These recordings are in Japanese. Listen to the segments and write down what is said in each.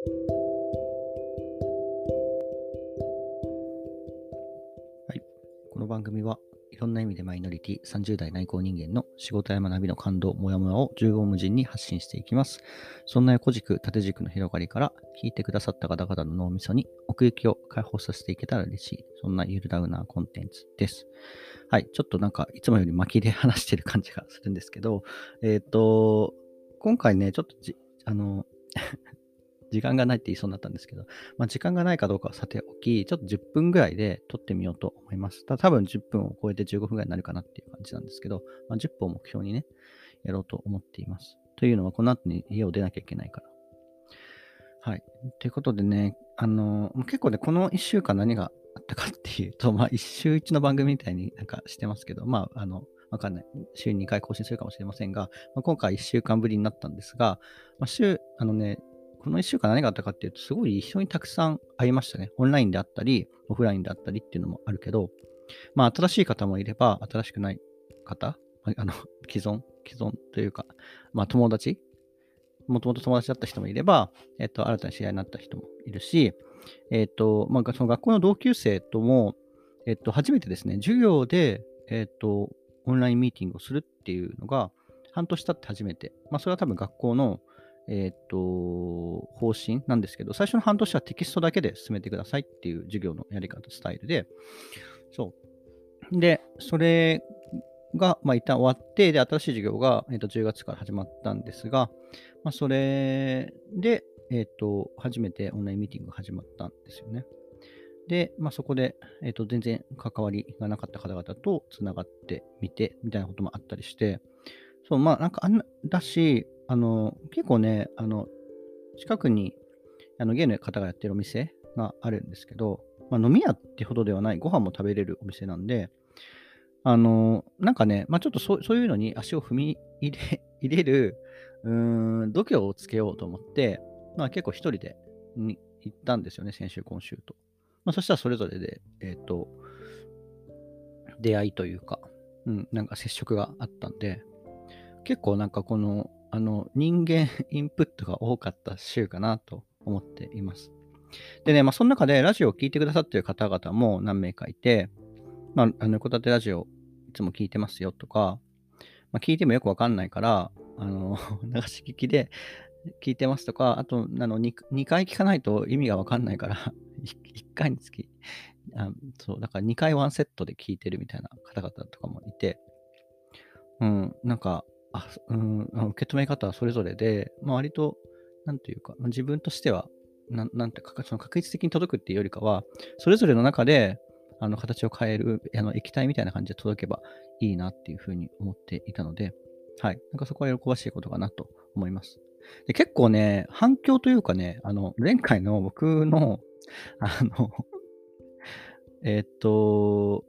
はい。この番組はいろんな意味でマイノリティ30代内向人間の仕事や学びの感動、もやもやを縦横無尽に発信していきます。そんな横軸、縦軸の広がりから聞いてくださった方々の脳みそに奥行きを解放させていけたら嬉しい。そんなゆるダウナーコンテンツです。はい。ちょっとなんかいつもより巻きで話してる感じがするんですけど、えっ、と、今回ね、ちょっと、あの、時間がないって言いそうになったんですけど、まあ、時間がないかどうかはさておき、ちょっと10分ぐらいで撮ってみようと思います。ただ多分10分を超えて15分ぐらいになるかなっていう感じなんですけど、まあ、10分を目標にね、やろうと思っています。というのは、この後に家を出なきゃいけないから。はい。ということでね、あの、結構ね、この1週間何があったかっていうと、まあ、1週1の番組みたいになんかしてますけど、まあ、あの、わかんない。週2回更新するかもしれませんが、まあ、今回1週間ぶりになったんですが、まあ、週、あのね、この1週間何があったかっていうと、すごい人にたくさん会いましたね。オンラインであったり、オフラインであったりっていうのもあるけど、まあ、新しい方もいれば、新しくない方、あの、既存、既存というか、まあ、友達、もともと友達だった人もいれば、えっと、新たに知り合になった人もいるし、えっと、まあ、その学校の同級生とも、えっと、初めてですね、授業で、えっと、オンラインミーティングをするっていうのが、半年経って初めて、まあ、それは多分学校の、えっ、と、方針なんですけど、最初の半年はテキストだけで進めてくださいっていう授業のやり方、スタイルで、そう。で、それが、まあ、一旦終わって、で、新しい授業が、えー、と10月から始まったんですが、まあ、それで、えっ、と、初めてオンラインミーティングが始まったんですよね。で、まあ、そこで、えっ、と、全然関わりがなかった方々とつながってみて、みたいなこともあったりして、そう、まあ、なんかあん、だし、あの、結構ね、あの、近くに、あの、ゲイの方がやってるお店があるんですけど、まあ、飲み屋ってほどではない、ご飯も食べれるお店なんで、あの、なんかね、まあ、ちょっとそうそういうのに足を踏み入れ 入れる、うーん、度胸をつけようと思って、まあ、結構一人でに行ったんですよね、先週、今週と。まあ、そしたらそれぞれで、えっ、と、出会いというか、うん、なんか接触があったんで、結構なんかこの、あの、人間インプットが多かった週かなと思っています。でね、まあ、その中でラジオを聞いてくださっている方々も何名かいて、まあ、あの、横立てラジオいつも聞いてますよとか、まあ、聞いてもよくわかんないから、あの、流し聞きで聞いてますとか、あと、あの2、2回聞かないと意味がわかんないから、1回につき、あそう、だから2回ワンセットで聞いてるみたいな方々とかもいて、うん、なんか、あ、うん、受け止め方はそれぞれで、まあ、割と、なんというか、自分としては、なんなんていうか、その確率的に届くっていうよりかは、それぞれの中で、あの、形を変える、あの、液体みたいな感じで届けばいいなっていうふうに思っていたので、はい。なんかそこは喜ばしいことかなと思います。で結構ね、反響というかね、あの、前回の僕の、あの、えっと、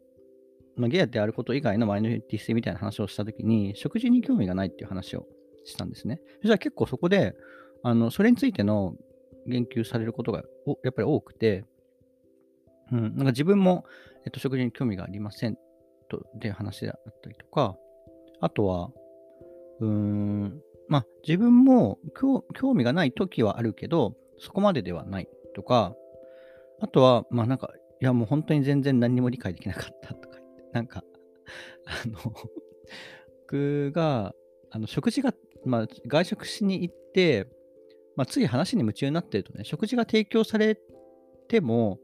まあ、ゲイであること以外のマイノリティ性みたいな話をしたときに、食事に興味がないっていう話をしたんですね。そしたら結構そこで、あの、それについての言及されることがおやっぱり多くて、うん、なんか自分も、えっと、食事に興味がありませんと、で話であったりとか、あとは、うーん、まあ、自分も興味がない時はあるけど、そこまでではないとか、あとは、まあなんか、いやもう本当に全然何も理解できなかったとか、なんか、あの、僕が、あの、食事が、まあ、外食しに行って、まあ、つい話に夢中になってるとね、食事が提供されても、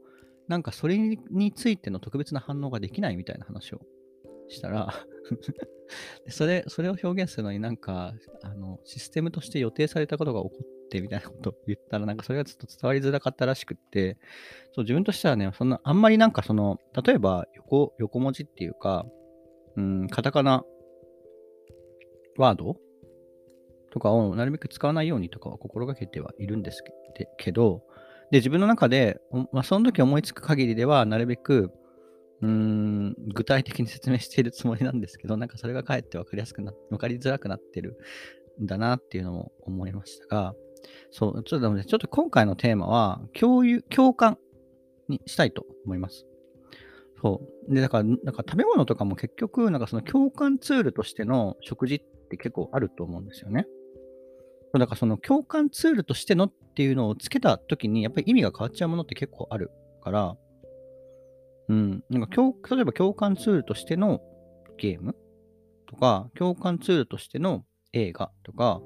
なんかそれについての特別な反応ができないみたいな話をしたらそれ、それを表現するのになんか、あの、システムとして予定されたことが起こっってみたいなことを言ったら、なんかそれがちょっと伝わりづらかったらしくって、そう、自分としてはね、そんな、あんまりなんかその、例えば横、横文字っていうか、うん、カタカナワードとかをなるべく使わないようにとかは心がけてはいるんですけど、で、自分の中で、まあ、その時思いつく限りでは、なるべく、うーん、具体的に説明しているつもりなんですけど、なんかそれがかえって分かりやすくな、分かりづらくなってるんだなっていうのも思いましたが、そう、ちょっと、ね、ちょっと今回のテーマは、共有、共感にしたいと思います。そう。で、だから、なんか食べ物とかも結局、なんかその共感ツールとしての食事って結構あると思うんですよね。だからその共感ツールとしてのっていうのをつけたときに、やっぱり意味が変わっちゃうものって結構あるから、うん、なんか例えば共感ツールとしてのゲームとか、共感ツールとしての映画とか、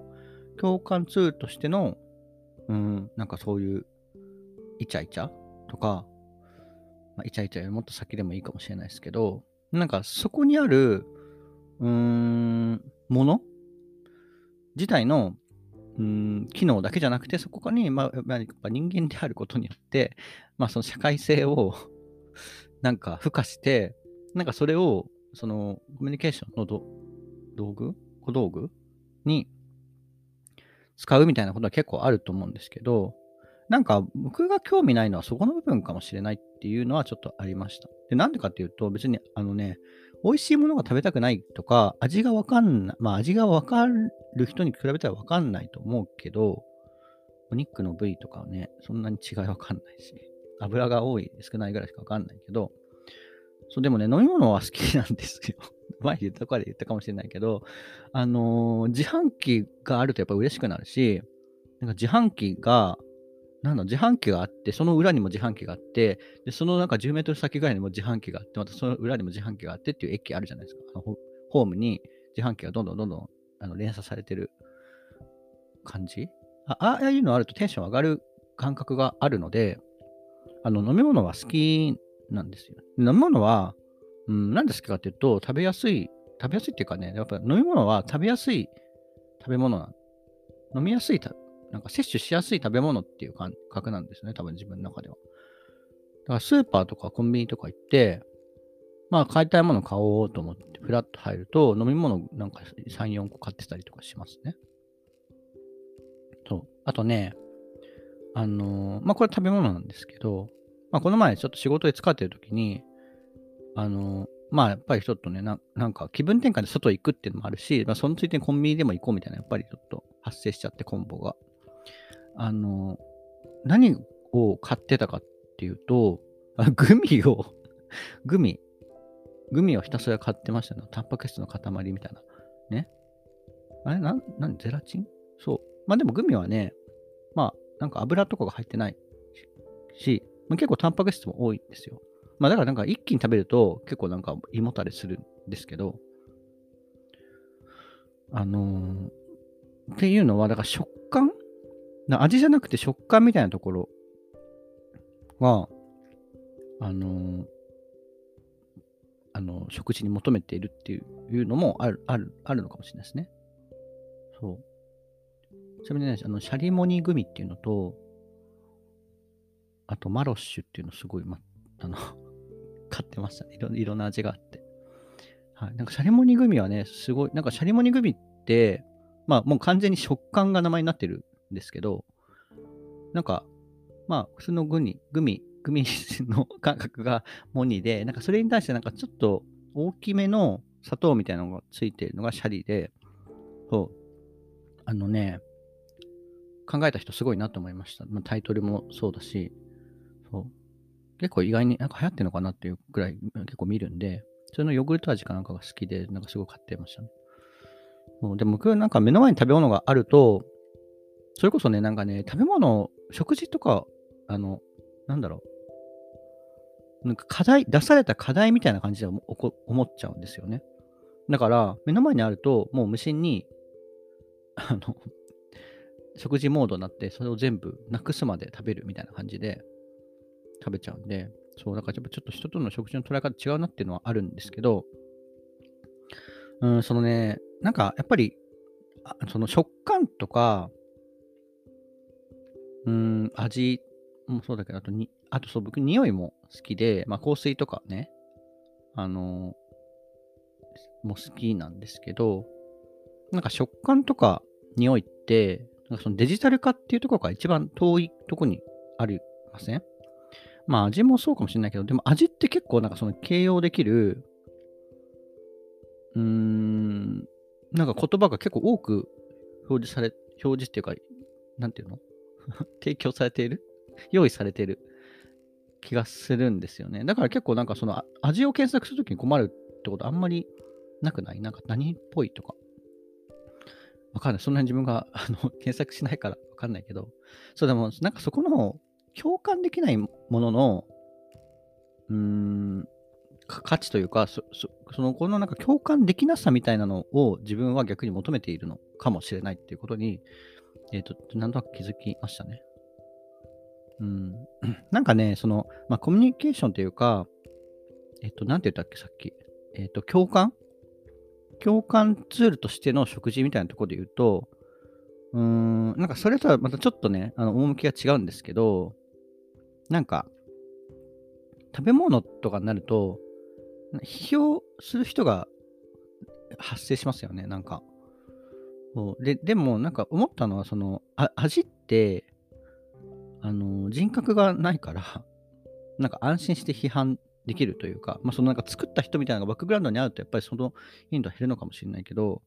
共感ツールとしての、うん、なんかそういうイチャイチャとか、まあ、イチャイチャよりもっと先でもいいかもしれないですけど、なんかそこにある、うーん、もの自体の、うん、機能だけじゃなくて、そこに、まあ、やっぱ人間であることによって、まあ、その社会性を なんか付加して、なんかそれを、そのコミュニケーションの道具小道具に使うみたいなことは結構あると思うんですけど、なんか僕が興味ないのはそこの部分かもしれないっていうのはちょっとありました。で、なんでかっていうと、別にあのね、美味しいものが食べたくないとか、味がわかんない、まあ味がわかる人に比べたらわかんないと思うけど、お肉の部位とかはね、そんなに違いわかんないし、油が多い、少ないぐらいしかわかんないけど、そう、でもね、飲み物は好きなんですよ。前言ったから言ったかもしれないけど、あのー、自販機があるとやっぱ嬉しくなるし、なんか自販機が、なんだ、自販機があって、その裏にも自販機があって、で、そのなんか10メートル先ぐらいにも自販機があって、またその裏にも自販機があってっていう駅あるじゃないですか。あのホームに自販機がどんどんどんどんあの連鎖されてる感じあああいうのあるとテンション上がる感覚があるので、あの飲み物は好きなんですよ。飲み物は、うん、何ですかっていうと、食べやすい、食べやすいっていうかね、やっぱ飲み物は食べやすい食べ物な飲みやすいなんか摂取しやすい食べ物っていう感覚なんですね、多分自分の中では。だからスーパーとかコンビニとか行って、まあ買いたいもの買おうと思ってフラッと入ると飲み物なんか3、4個買ってたりとかしますね。そう。あとね、あのー、まあこれ食べ物なんですけど、まあ、この前ちょっと仕事で使ってる時に、あの、まあやっぱりちょっとねな、なんか気分転換で外行くっていうのもあるし、まあ、そのついでにコンビニでも行こうみたいな、やっぱりちょっと発生しちゃって、コンボが。あの、何を買ってたかっていうと、あグミを グミ、グミをひたすら買ってましたね。タンパク質の塊みたいな。ね。あれな、なん、ゼラチン？そう。まあでもグミはね、まあなんか油とかが入ってないし、まあ、結構タンパク質も多いんですよ。まあだからなんか一気に食べると結構なんか胃もたれするんですけど、あのー、っていうのは、だから食感味じゃなくて食感みたいなところは、あのー、あの、食事に求めているっていうのもある、ある、あるのかもしれないですね。そう。ちなみにね、あの、シャリモニグミっていうのと、あとマロッシュっていうのすごい、ま、あの 買ってましたね。いろいろんな味があって。はい。なんかシャリモニグミはね、すごい、なんかシャリモニグミって、まあもう完全に食感が名前になってるんですけど、なんか、まあ普通のグミ、グミ、グミの 感覚がモニで、なんかそれに対してなんかちょっと大きめの砂糖みたいなのがついてるのがシャリで、そう。あのね、考えた人すごいなと思いました。まあ、タイトルもそうだし、そう。結構意外になんか流行ってるのかなっていうくらい結構見るんで、それのヨーグルト味かなんかが好きで、なんかすごい買ってましたね。そうでも僕なんか目の前に食べ物があると、それこそね、なんかね、食べ物、食事とか、あの、なんだろう。なんか課題、出された課題みたいな感じで思っちゃうんですよね。だから、目の前にあると、もう無心に、あの、食事モードになって、それを全部なくすまで食べるみたいな感じで、食べちゃうんで、そう、だからやっぱちょっと人との食事の捉え方違うなっていうのはあるんですけど、うん、そのね、なんかやっぱり、その食感とか、うん、味もそうだけど、あとに、あとそう、僕、匂いも好きで、まあ、香水とかね、あのー、も好きなんですけど、なんか食感とか匂いって、なんかそのデジタル化っていうところが一番遠いところにありません？まあ味もそうかもしれないけど、でも味って結構なんかその形容できる、うーん、なんか言葉が結構多く表示され、表示っていうか、なんていうの？提供されている？用意されている気がするんですよね。だから結構なんかその味を検索するときに困るってことあんまりなくない？なんか何っぽいとか。わかんない。そんなに自分があの検索しないからわかんないけど、そうでも、なんかそこの共感できないものの、うーん、価値というか、そそのこのなんか共感できなさみたいなのを自分は逆に求めているのかもしれないっていうことに、えっ、ー、と、なんとなく気づきましたね。うん。なんかね、その、まあ、コミュニケーションというか、えっ、と、なんて言ったっけ、さっき。えっ、と、共感？共感ツールとしての食事みたいなところで言うと、うーん、なんかそれとはまたちょっとね、あの、趣が違うんですけど、なんか、食べ物とかになると、批評する人が発生しますよね、なんか。で、でも、なんか思ったのは、その、あ味って、あの、人格がないからなんか安心して批判できるというか、まあ、そのなんか作った人みたいなのがバックグラウンドにあると、やっぱりその頻度は減るのかもしれないけど、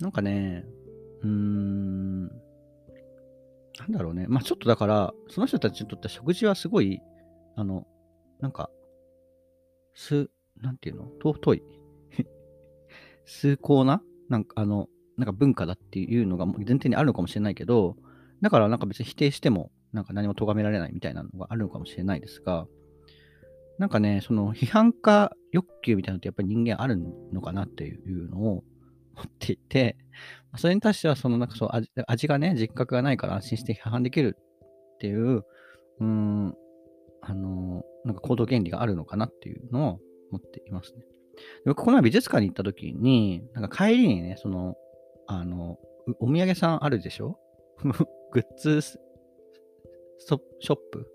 なんかね、うーん、なんだろうね。まあ、ちょっとだから、その人たちにとっては食事はすごい、あの、なんか、す、なんていうの？尊い。崇高な？なんか、あの、なんか文化だっていうのが前提にあるのかもしれないけど、だからなんか別に否定しても、なんか何も咎められないみたいなのがあるのかもしれないですが、なんかね、その批判家欲求みたいなのってやっぱり人間あるのかなっていうのを思っていて、それに対してはそのなんかそう味味がね、実覚がないから安心して批判できるっていう、うーん、あの、なんか行動原理があるのかなっていうのを思っていますね。僕、この前美術館に行った時に、なんか帰りにね、その、あの、お土産さんあるでしょ？グッズショップ？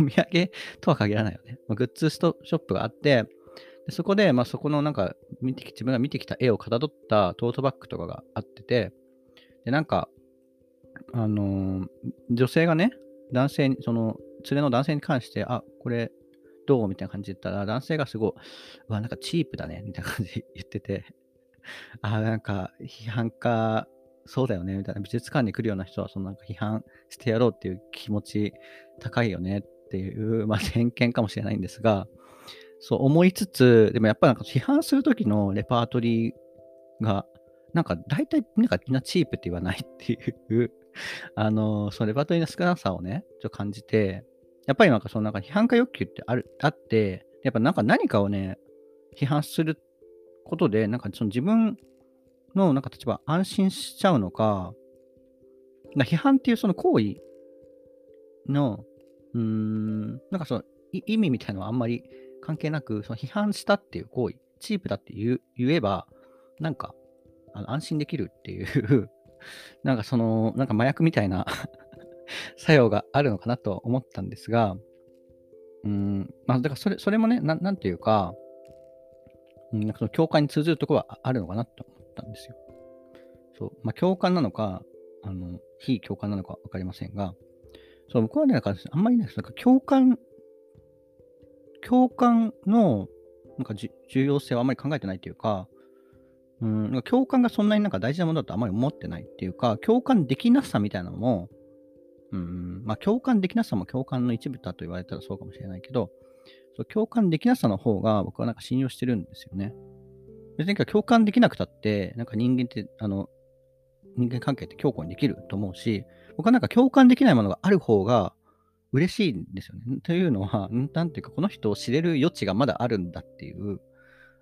お土産？とは限らないよね。グッズストショップがあって、でそこで、まあ、そこのなんか見て、自分が見てきた絵をかたどったトートバッグとかがあってて、で、なんか、あのー、女性がね、男性に、その、連れの男性に関して、あ、これ、どう？みたいな感じで言ったら、男性がすごい、うわ、なんかチープだね、みたいな感じで言ってて、あ、なんか、批判家、そうだよね、みたいな。美術館に来るような人は、そのなんか批判してやろうっていう気持ち高いよねっていう、まあ、偏見かもしれないんですが、そう思いつつ、でもやっぱなんか批判するときのレパートリーが、なんか大体なんかみんなチープって言わないっていう あの、そのレパートリーの少なさをね、ちょっと感じて、やっぱりなんかそのなんか批判家欲求ってある、あって、やっぱなんか何かをね、批判することで、なんかその自分の、なんか例えば安心しちゃうのか、批判っていうその行為の、うーん、なんかその意味みたいなのはあんまり関係なく、その批判したっていう行為、チープだって言言えば、なんかあの安心できるっていう なんかその、なんか麻薬みたいな 作用があるのかなと思ったんですが、うん、まあ、だからそれそれもね、ななんていうか、うん、なんかその共感に通ずるところはあるのかなと思ったんですよ。そう。まあ、共感なのか、あの、非共感なのか分かりませんが、そう、僕はね、なんかあんまりね、なんか共感、共感の、なんか重要性はあまり考えてないというか、うん、共感がそんなになんか大事なものだとあまり思ってないっていうか、共感できなさみたいなのも、うん、まあ共感できなさも共感の一部だと言われたらそうかもしれないけど、そう共感できなさの方が僕はなんか信用してるんですよね。別に共感できなくたって、なんか人間って、あの、人間関係って強固にできると思うし、僕はなんか共感できないものがある方が嬉しいんですよね。というのは、なんていうか、この人を知れる余地がまだあるんだっていう、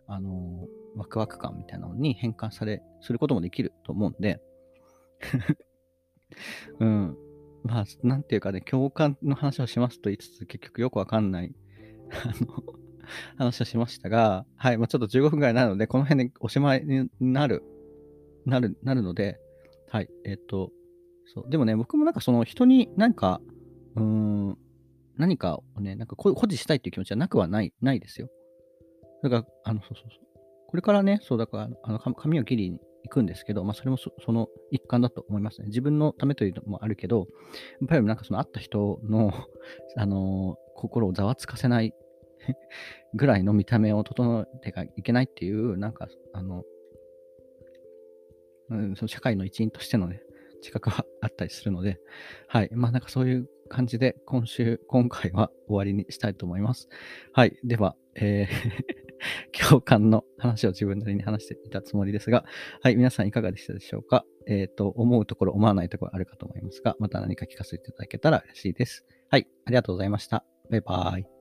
あの、ワクワク感みたいなのに変換され、することもできると思うんで。うん。まあ、なんていうかね、共感の話をしますと言いつつ、結局よくわかんない。あの話をしましたが、はい、まあ、ちょっと15分ぐらいなので、この辺でおしまいになる、なる、なるので、はい、えっ、と、そう、でもね、僕もなんかその人に何か、うん、何かをね、なんか保持したいっていう気持ちはなくはない、ないですよ。だから、あの、そうそうそう。これからね、そうだから、あの髪を切りに行くんですけど、まあ、それもその一環だと思いますね。自分のためというのもあるけど、やっぱりなんかその会った人の、あのー、心をざわつかせない ぐらいの見た目を整えてはいけないっていう、なんか、あの、うん、その社会の一員としてのね、自覚はあったりするので、はい。まあなんかそういう感じで今週、今回は終わりにしたいと思います。はい。では、えー 共感の話を自分なりに話していたつもりですが、はい、皆さんいかがでしたでしょうか？えっ、ー、と、思うところ、思わないところあるかと思いますが、また何か聞かせていただけたら嬉しいです。はい、ありがとうございました。バイバーイ。